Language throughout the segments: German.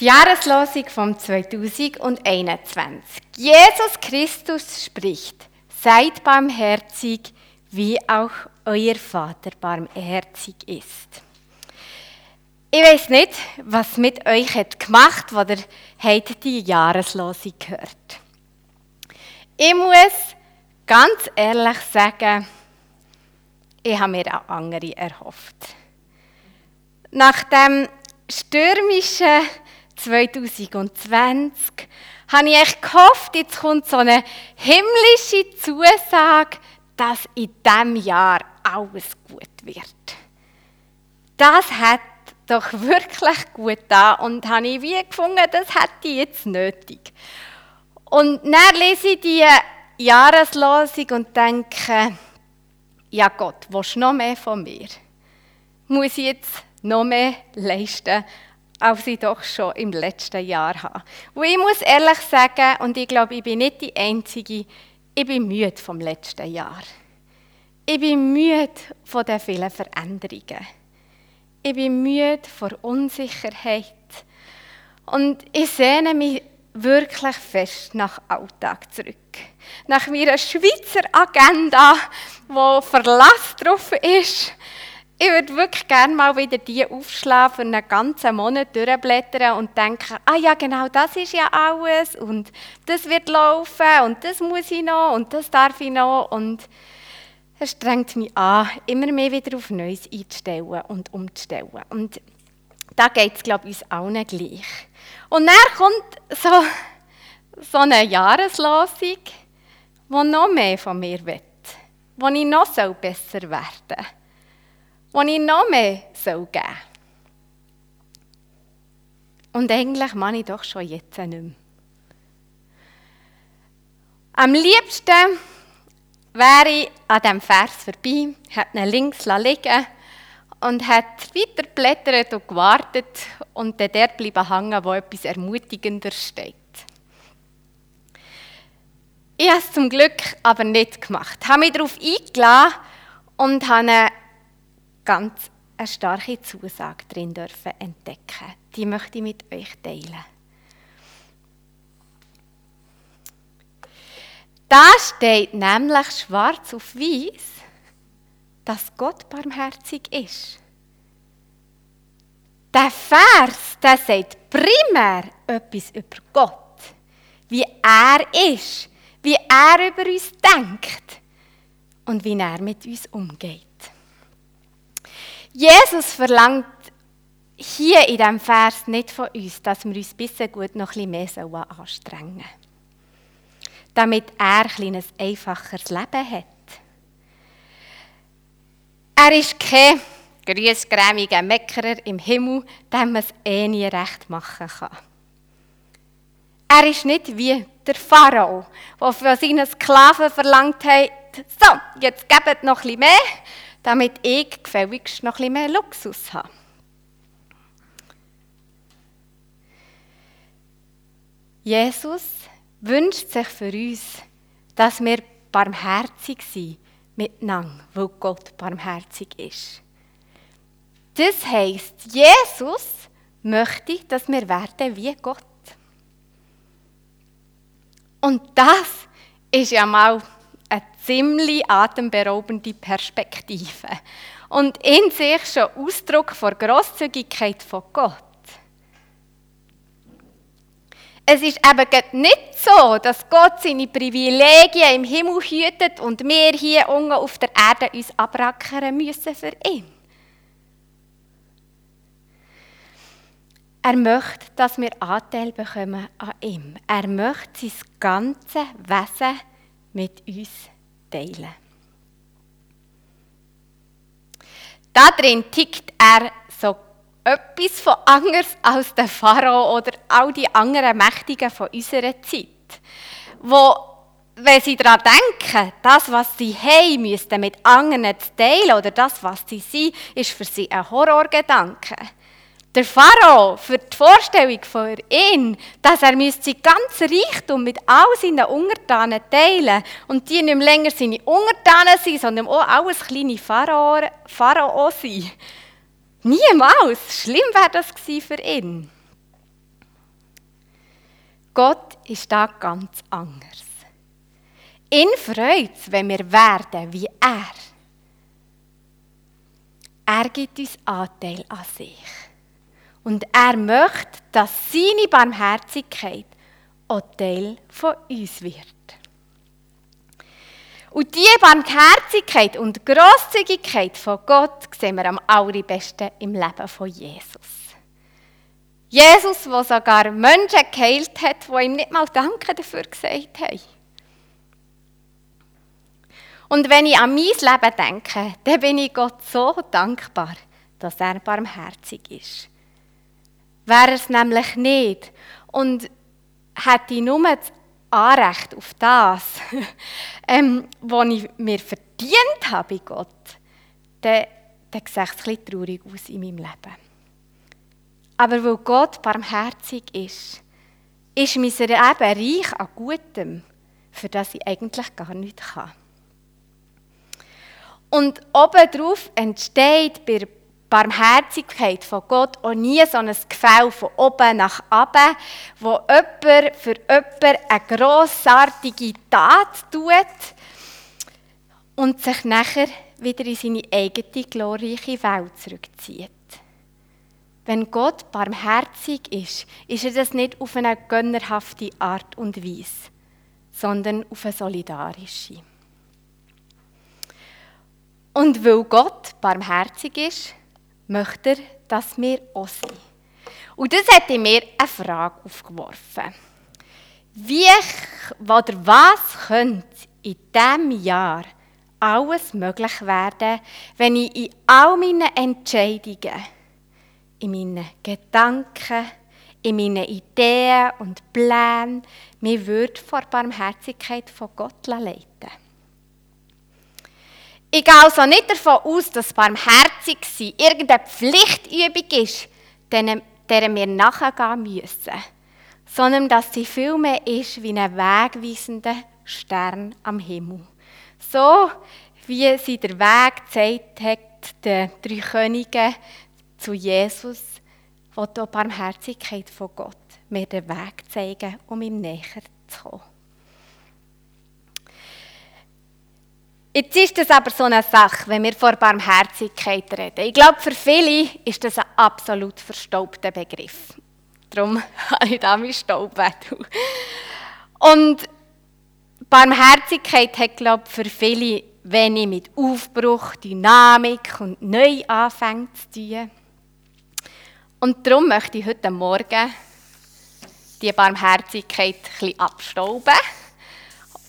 Die Jahreslosung vom 2021. Jesus Christus spricht, seid barmherzig, wie auch euer Vater barmherzig ist. Ich weiß nicht, was mit euch hat gemacht, ihr habt die Jahreslosung gehört. Ich muss ganz ehrlich sagen, ich habe mir auch andere erhofft. Nach dem stürmischen 2020 habe ich echt gehofft, jetzt kommt so eine himmlische Zusage, dass in diesem Jahr alles gut wird. Das hat doch wirklich gut da und habe ich wie gefunden, das hätte ich jetzt nötig. Und dann lese ich die Jahreslosung und denke, ja Gott, willst du noch mehr von mir? Muss ich jetzt noch mehr leisten, als ich doch schon im letzten Jahr habe. Und ich muss ehrlich sagen, und ich glaube, ich bin nicht die Einzige, ich bin müde vom letzten Jahr. Ich bin müde von den vielen Veränderungen. Ich bin müde vor Unsicherheit. Und ich sehne mich wirklich fest nach Alltag zurück. Nach meiner Schweizer Agenda, wo Verlass drauf ist, ich würde wirklich gerne mal wieder die aufschlagen für einen ganzen Monat durchblättern und denken, ah ja, genau, das ist ja alles und das wird laufen und das muss ich noch und das darf ich noch und es strengt mich an, immer mehr wieder auf Neues einzustellen und umzustellen. Und da geht es, glaube ich, uns allen gleich. Und dann kommt so, so eine Jahreslosung, die noch mehr von mir will, wo ich noch besser werden soll wo ich noch mehr soll geben soll. Und eigentlich mache ich doch schon jetzt nicht mehr. Am liebsten wäre ich an diesem Vers vorbei, hätte ihn links liegen und hätte weiter blättert und gewartet und dann dort bleiben hängen, wo etwas Ermutigender steht. Ich habe es zum Glück aber nicht gemacht. Ich habe mich darauf eingeladen und habe ganz eine starke Zusage drin dürfen entdecken. Die möchte ich mit euch teilen. Da steht nämlich schwarz auf weiß, dass Gott barmherzig ist. Der Vers, der sagt primär etwas über Gott, wie er ist, wie er über uns denkt und wie er mit uns umgeht. Jesus verlangt hier in diesem Vers nicht von uns, dass wir uns ein bisschen gut noch ein bisschen mehr anstrengen sollen. Damit er ein einfacheres Leben hat. Er ist kein grüßgrämiger Meckerer im Himmel, dem man es eh nie recht machen kann. Er ist nicht wie der Pharao, der von seinen Sklaven verlangt hat, so, jetzt gebt noch ein bisschen mehr, damit ich gefälligst noch ein bisschen mehr Luxus habe. Jesus wünscht sich für uns, dass wir barmherzig sind miteinander, weil Gott barmherzig ist. Das heisst, Jesus möchte, dass wir werden wie Gott. Und das ist ja mal ziemlich atemberaubende Perspektive und in sich schon Ausdruck von Grosszügigkeit von Gott. Es ist eben nicht so, dass Gott seine Privilegien im Himmel hütet und wir hier unten auf der Erde uns abrackern müssen für ihn. Er möchte, dass wir Anteil bekommen an ihm. Er möchte sein ganzes Wesen mit uns teilen. Drin tickt er so etwas von anders als der Pharao oder all die anderen Mächtigen von unserer Zeit, wo wenn sie daran denken, das, was sie haben, müssten mit anderen teilen oder das, was sie sind, ist für sie ein Horrorgedanke. Der Pharao, für die Vorstellung von ihm, dass er sein ganzes Reichtum mit all seinen Untertanen teilen und die nicht länger seine Untertanen sind, sondern auch alles kleine Pharao, Pharao sind. Niemals. Schlimm wäre das für ihn. Gott ist da ganz anders. Ihn freut es, wenn wir werden wie er. Er gibt uns Anteil an sich. Und er möchte, dass seine Barmherzigkeit auch Teil von uns wird. Und diese Barmherzigkeit und Grosszügigkeit von Gott sehen wir am allerbesten im Leben von Jesus. Jesus, der sogar Menschen geheilt hat, die ihm nicht mal Danke dafür gesagt haben. Und wenn ich an mein Leben denke, dann bin ich Gott so dankbar, dass er barmherzig ist. Wäre es nämlich nicht und hätte ich nur das Anrecht auf das, ähm, was ich mir verdient habe bei Gott, dann, dann sieht es bisschen traurig aus in meinem Leben. Aber weil Gott barmherzig ist, ist mein Leben reich an Gutem, für das ich eigentlich gar nichts kann. Und obendrauf entsteht bei der Barmherzigkeit von Gott auch nie so ein Gefäll von oben nach unten, wo jemand für jemanden eine grossartige Tat tut und sich nachher wieder in seine eigene glorreiche Welt zurückzieht. Wenn Gott barmherzig ist, ist er das nicht auf eine gönnerhafte Art und Weise, sondern auf eine solidarische. Und weil Gott barmherzig ist, möchte er, dass wir auch sind. Und das hat in mir eine Frage aufgeworfen. Wie oder was könnte in diesem Jahr alles möglich werden, wenn ich in all meinen Entscheidungen in meinen Gedanken, in meinen Ideen und Plänen mir würde vor Barmherzigkeit von Gott leiten. Ich gehe also nicht davon aus, dass barmherzig sein irgendeine Pflichtübung ist, der wir nachgehen müssen, sondern dass sie vielmehr ist wie ein wegweisender Stern am Himmel. So wie sie der Weg gezeigt hat, den drei Königen zu Jesus, wo die Barmherzigkeit von Gott mir den Weg zeigen, um ihm näher zu kommen. Jetzt ist das aber so eine Sache, wenn wir vor Barmherzigkeit reden. Ich glaube, für viele ist das ein absolut verstaubter Begriff. Darum habe ich da meinen Staubwedel. Und Barmherzigkeit hat, glaube ich, für viele wenig mit Aufbruch, Dynamik und Neuanfängen zu tun. Und darum möchte ich heute Morgen die Barmherzigkeit ein bisschen abstauben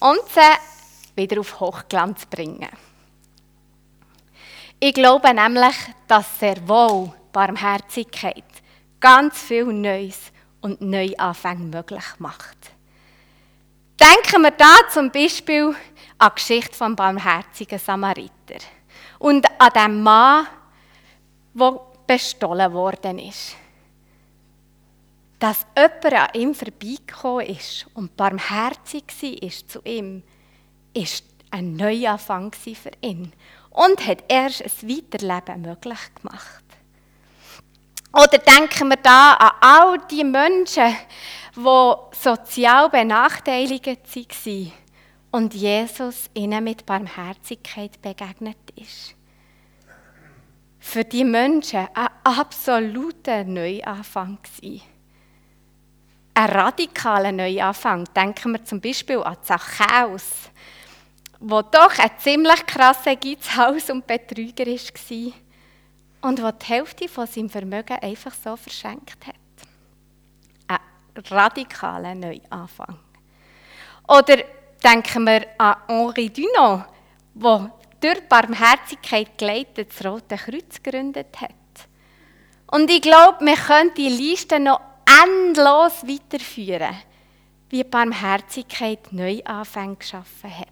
und sie wieder auf Hochglanz bringen. Ich glaube nämlich, dass sehr wohl Barmherzigkeit ganz viel Neues und Neuanfänge möglich macht. Denken wir da zum Beispiel an die Geschichte vom barmherzigen Samariter und an den Mann, der bestohlen worden ist. Dass jemand an ihm vorbeigekommen ist und barmherzig war zu ihm, ist ein Neuanfang für ihn und hat erst ein Weiterleben möglich gemacht. Oder denken wir da an all die Menschen, die sozial benachteiligt waren und Jesus ihnen mit Barmherzigkeit begegnet ist für die Menschen ein absoluter Neuanfang gewesen. Ein radikaler Neuanfang. Denken wir zum Beispiel an Zachäus, wo doch ein ziemlich krasser Geizhaus und Betrüger war und wo die Hälfte von seinem Vermögen einfach so verschenkt hat. Ein radikaler Neuanfang. Oder denken wir an Henri Dunant, der durch Barmherzigkeit geleitet das Rote Kreuz gegründet hat. Und ich glaube, wir können die Liste noch endlos weiterführen, wie Barmherzigkeit Neuanfänge geschaffen hat,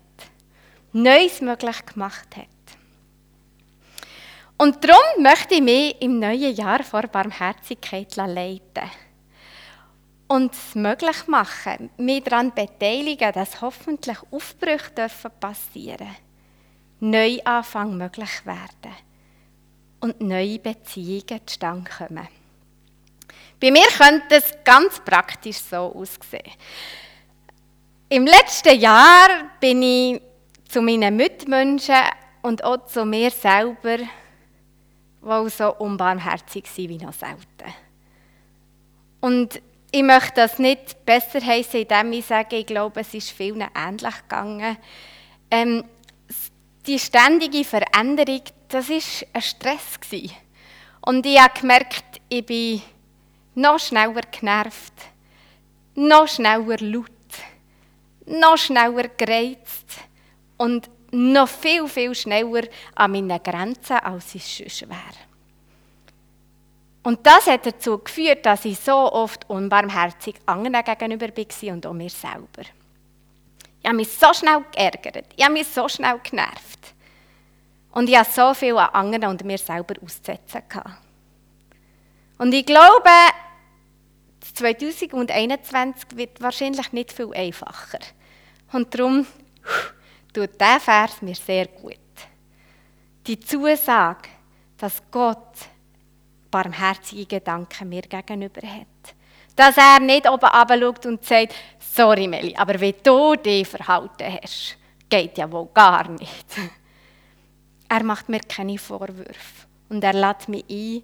Neues möglich gemacht hat. Und darum möchte ich mich im neuen Jahr vor Barmherzigkeit leiten und es möglich machen, mich daran beteiligen, dass hoffentlich Aufbrüche passieren dürfen Neuanfang möglich werden und neue Beziehungen zustande kommen. Bei mir könnte es ganz praktisch so aussehen. Im letzten Jahr bin ich zu meinen Mitmenschen und auch zu mir selber wohl so unbarmherzig sein wie noch selten. Und ich möchte das nicht besser heißen, indem ich sage, ich glaube, es ist vielen ähnlich gegangen. Ähm, die ständige Veränderung, das war ein Stress. Gewesen. Und ich habe gemerkt, ich bin noch schneller genervt, noch schneller laut noch schneller gereizt und noch viel, viel schneller an meinen Grenzen, als es sonst wäre. Und das hat dazu geführt, dass ich so oft unbarmherzig anderen gegenüber war und auch mir selber. Ich habe mich so schnell geärgert, ich habe mich so schnell genervt. Und ich hatte so viel an anderen und mir selber auszusetzen. Und ich glaube, 2021 wird wahrscheinlich nicht viel einfacher. Und darum tut dieser Vers mir sehr gut. Die Zusage, dass Gott barmherzige Gedanken mir gegenüber hat. Dass er nicht oben schaut und sagt, sorry Meli, aber wie du dich verhalten hast, geht ja wohl gar nicht. Er macht mir keine Vorwürfe und er lädt mich ein,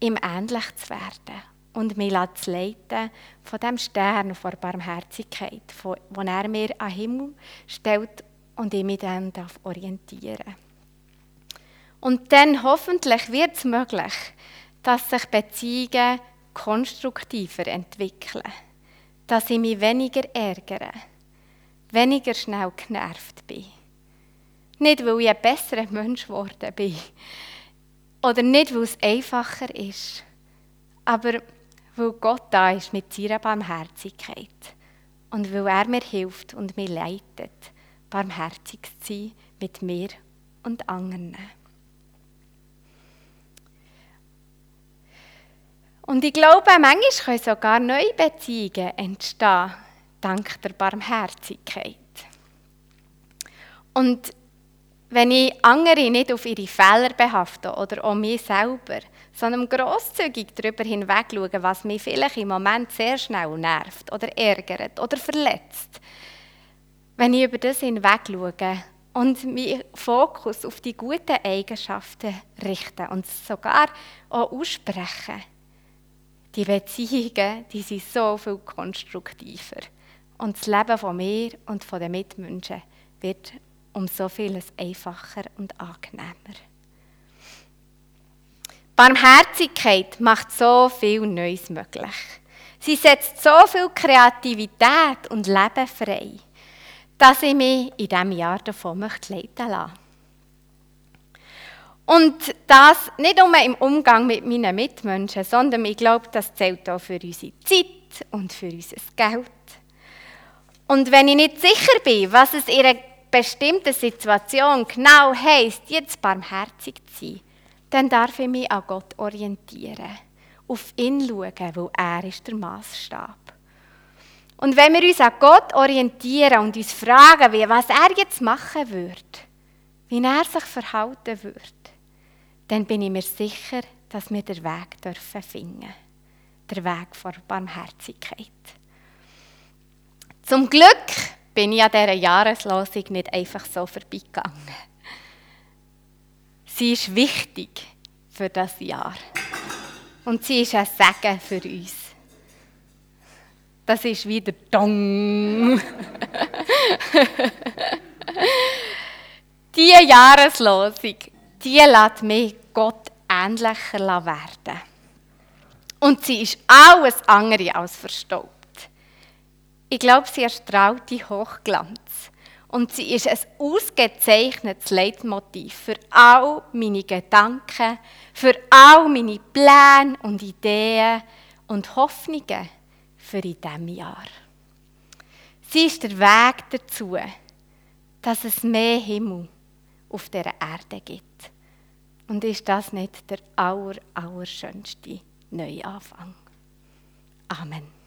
ihm ähnlich zu werden und mich zu leiten von dem Stern vor Barmherzigkeit, den er mir an den Himmel stellt und ich mich dann orientieren darf. Und dann hoffentlich wird es möglich, dass sich Beziehungen konstruktiver entwickeln, dass ich mich weniger ärgere, weniger schnell genervt bin. Nicht, weil ich ein besserer Mensch geworden bin oder nicht, weil es einfacher ist, aber weil Gott da ist mit seiner Barmherzigkeit und weil er mir hilft und mir leitet, barmherzig zu sein mit mir und anderen. Und ich glaube, manchmal können sogar neue Beziehungen entstehen, dank der Barmherzigkeit. Und wenn ich andere nicht auf ihre Fehler behafte oder auch mich selber, sondern grosszügig darüber hinweg schaue, was mich vielleicht im Moment sehr schnell nervt oder ärgert oder verletzt. Wenn ich über das hinweg schaue und meinen Fokus auf die guten Eigenschaften richte und sogar auch ausspreche, die Beziehungen, die sind so viel konstruktiver. Und das Leben von mir und von den Mitmenschen wird um so vieles einfacher und angenehmer. Barmherzigkeit macht so viel Neues möglich. Sie setzt so viel Kreativität und Leben frei, dass ich mich in diesem Jahr davon möchte leiten lassen. Und das nicht nur im Umgang mit meinen Mitmenschen, sondern ich glaube, das zählt auch für unsere Zeit und für unser Geld. Und wenn ich nicht sicher bin, was es in einer bestimmten Situation genau heisst, jetzt barmherzig zu sein, dann darf ich mich an Gott orientieren, auf ihn schauen, weil er ist der Maßstab. Und wenn wir uns an Gott orientieren und uns fragen, wie, was er jetzt machen würde, wie er sich verhalten würde, dann bin ich mir sicher, dass wir den Weg dürfen finden. Der Weg vor Barmherzigkeit. Zum Glück bin ich an dieser Jahreslosung nicht einfach so vorbeigegangen. Sie ist wichtig für das Jahr. Und sie ist ein Segen für uns. Das ist wieder Dong. Diese Jahreslosung, die lässt mich Gott ähnlicher werden. Und sie ist alles andere als verstaubt. Ich glaube, sie erstrahlt die Hochglanz. Und sie ist ein ausgezeichnetes Leitmotiv für all meine Gedanken, für all meine Pläne und Ideen und Hoffnungen für in diesem Jahr. Sie ist der Weg dazu, dass es mehr Himmel auf der Erde gibt. Und ist das nicht der aller, allerschönste Neuanfang? Amen.